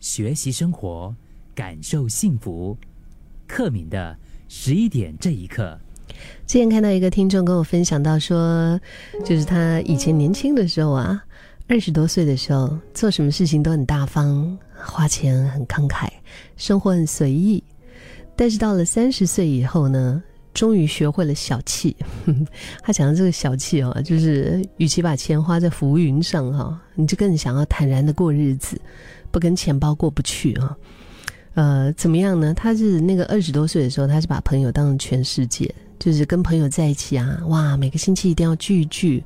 学习生活，感受幸福。克敏的十一点这一刻。之前看到一个听众跟我分享到说，就是他以前年轻的时候啊，二十多岁的时候，做什么事情都很大方，花钱很慷慨，生活很随意。但是到了三十岁以后呢，终于学会了小气。他讲的这个小气哦，就是与其把钱花在浮云上哈，你就更想要坦然的过日子，不跟钱包过不去啊。呃，怎么样呢？他是那个二十多岁的时候，他是把朋友当成全世界。就是跟朋友在一起啊，哇，每个星期一定要聚一聚，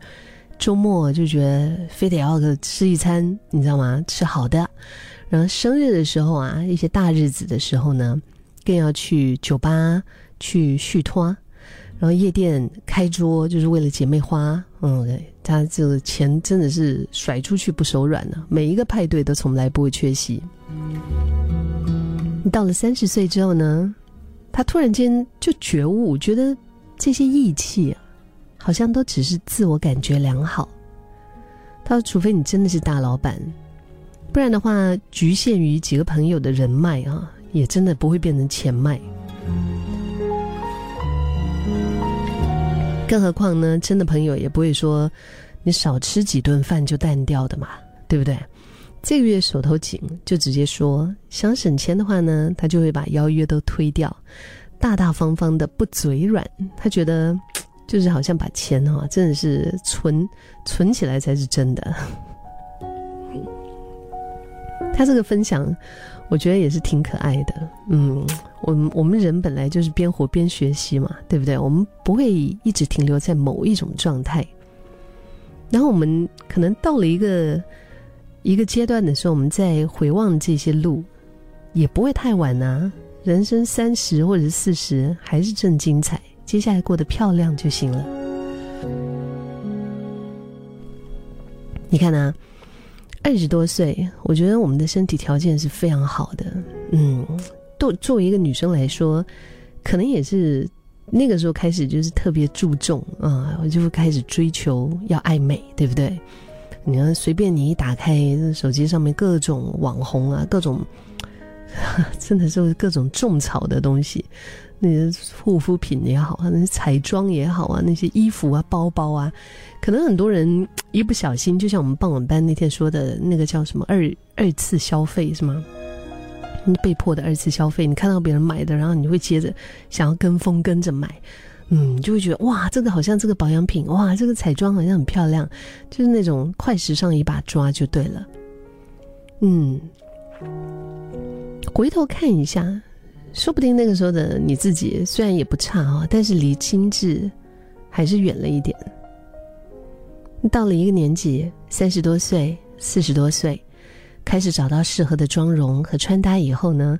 周末就觉得非得要个吃一餐，你知道吗？吃好的，然后生日的时候啊，一些大日子的时候呢，更要去酒吧去续托，然后夜店开桌，就是为了姐妹花。嗯，他这个钱真的是甩出去不手软呢，每一个派对都从来不会缺席。到了三十岁之后呢？他突然间就觉悟，觉得这些义气，好像都只是自我感觉良好。他说：“除非你真的是大老板，不然的话，局限于几个朋友的人脉啊，也真的不会变成钱脉。更何况呢，真的朋友也不会说你少吃几顿饭就淡掉的嘛，对不对？这个月手头紧，就直接说想省钱的话呢，他就会把邀约都推掉。”大大方方的，不嘴软。他觉得，就是好像把钱哈，真的是存存起来才是真的。他这个分享，我觉得也是挺可爱的。嗯，我们我们人本来就是边活边学习嘛，对不对？我们不会一直停留在某一种状态。然后我们可能到了一个一个阶段的时候，我们再回望这些路，也不会太晚呢。人生三十或者四十还是正精彩，接下来过得漂亮就行了。你看啊，二十多岁，我觉得我们的身体条件是非常好的。嗯，做作为一个女生来说，可能也是那个时候开始就是特别注重啊，我就开始追求要爱美，对不对？你看，随便你一打开手机上面各种网红啊，各种。真的就是各种种草的东西，那些护肤品也好啊，那些彩妆也好啊，那些衣服啊、包包啊，可能很多人一不小心，就像我们傍晚班那天说的那个叫什么二二次消费是吗？被迫的二次消费，你看到别人买的，然后你会接着想要跟风跟着买，嗯，就会觉得哇，这个好像这个保养品，哇，这个彩妆好像很漂亮，就是那种快时尚一把抓就对了，嗯。回头看一下，说不定那个时候的你自己虽然也不差啊，但是离精致还是远了一点。到了一个年纪，三十多岁、四十多岁，开始找到适合的妆容和穿搭以后呢，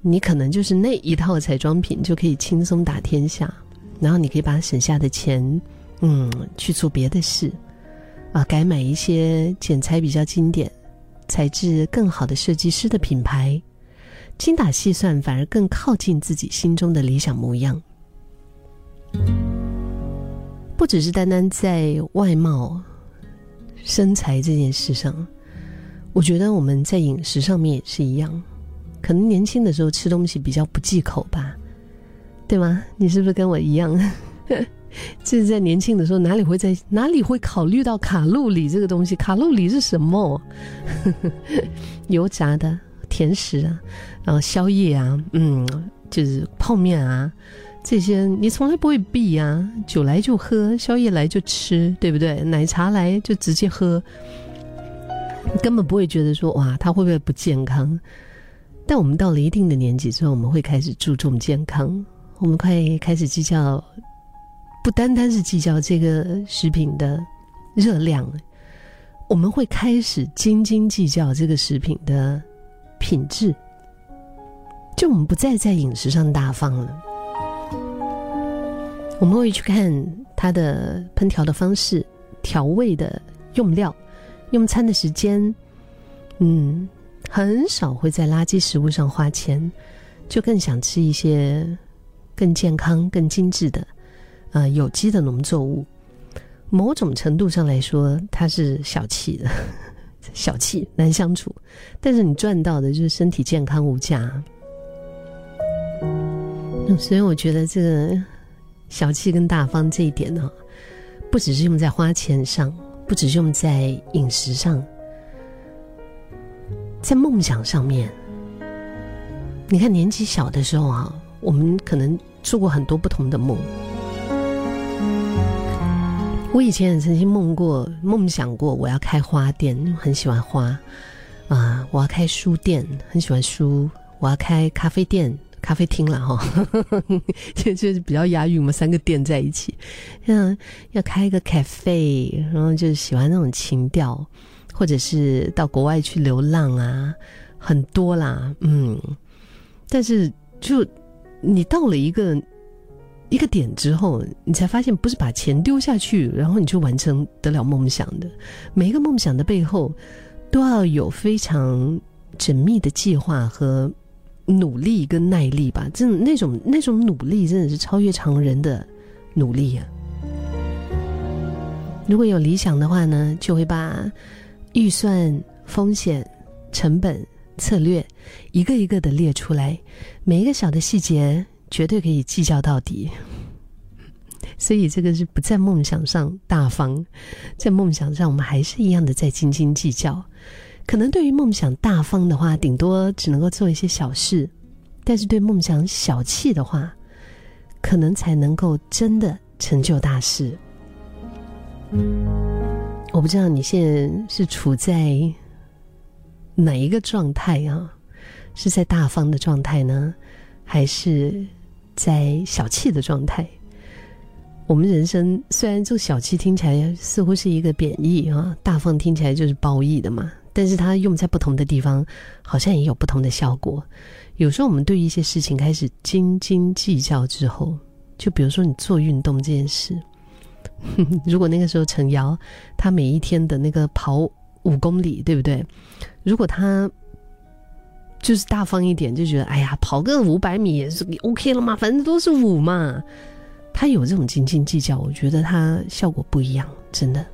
你可能就是那一套彩妆品就可以轻松打天下，然后你可以把省下的钱，嗯，去做别的事，啊，改买一些剪裁比较经典、材质更好的设计师的品牌。精打细算反而更靠近自己心中的理想模样，不只是单单在外貌、身材这件事上，我觉得我们在饮食上面也是一样。可能年轻的时候吃东西比较不忌口吧，对吗？你是不是跟我一样？就是在年轻的时候，哪里会在哪里会考虑到卡路里这个东西？卡路里是什么？油炸的。甜食啊，然后宵夜啊，嗯，就是泡面啊，这些你从来不会避啊。酒来就喝，宵夜来就吃，对不对？奶茶来就直接喝，根本不会觉得说哇，它会不会不健康？但我们到了一定的年纪之后，我们会开始注重健康，我们会开始计较，不单单是计较这个食品的热量，我们会开始斤斤计较这个食品的。品质，就我们不再在饮食上大方了。我们会去看它的烹调的方式、调味的用料、用餐的时间，嗯，很少会在垃圾食物上花钱，就更想吃一些更健康、更精致的，呃，有机的农作物。某种程度上来说，它是小气的。小气难相处，但是你赚到的就是身体健康无价。所以我觉得这个小气跟大方这一点呢，不只是用在花钱上，不只是用在饮食上，在梦想上面。你看年纪小的时候啊，我们可能做过很多不同的梦。我以前也曾经梦过、梦想过，我要开花店，很喜欢花啊；我要开书店，很喜欢书；我要开咖啡店、咖啡厅了哈，就就是比较押韵嘛，三个店在一起。嗯，要开一个 cafe，然后就是喜欢那种情调，或者是到国外去流浪啊，很多啦，嗯。但是，就你到了一个。一个点之后，你才发现不是把钱丢下去，然后你就完成得了梦想的。每一个梦想的背后，都要有非常缜密的计划和努力跟耐力吧。真的那种那种努力，真的是超越常人的努力啊！如果有理想的话呢，就会把预算、风险、成本、策略一个一个的列出来，每一个小的细节。绝对可以计较到底，所以这个是不在梦想上大方，在梦想上我们还是一样的在斤斤计较。可能对于梦想大方的话，顶多只能够做一些小事；但是对梦想小气的话，可能才能够真的成就大事。我不知道你现在是处在哪一个状态啊？是在大方的状态呢，还是？在小气的状态，我们人生虽然这个小气听起来似乎是一个贬义啊，大方听起来就是褒义的嘛，但是它用在不同的地方，好像也有不同的效果。有时候我们对一些事情开始斤斤计较之后，就比如说你做运动这件事，如果那个时候陈瑶他每一天的那个跑五公里，对不对？如果他。就是大方一点，就觉得哎呀，跑个五百米也是 OK 了嘛，反正都是五嘛。他有这种斤斤计较，我觉得他效果不一样，真的。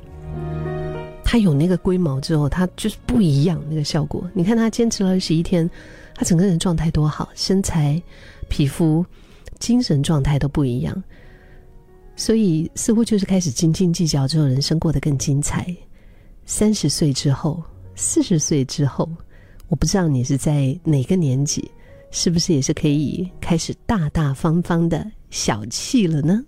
他有那个龟毛之后，他就是不一样那个效果。你看他坚持了二十一天，他整个人状态多好，身材、皮肤、精神状态都不一样。所以似乎就是开始斤斤计较之后，人生过得更精彩。三十岁之后，四十岁之后。我不知道你是在哪个年纪，是不是也是可以开始大大方方的小气了呢？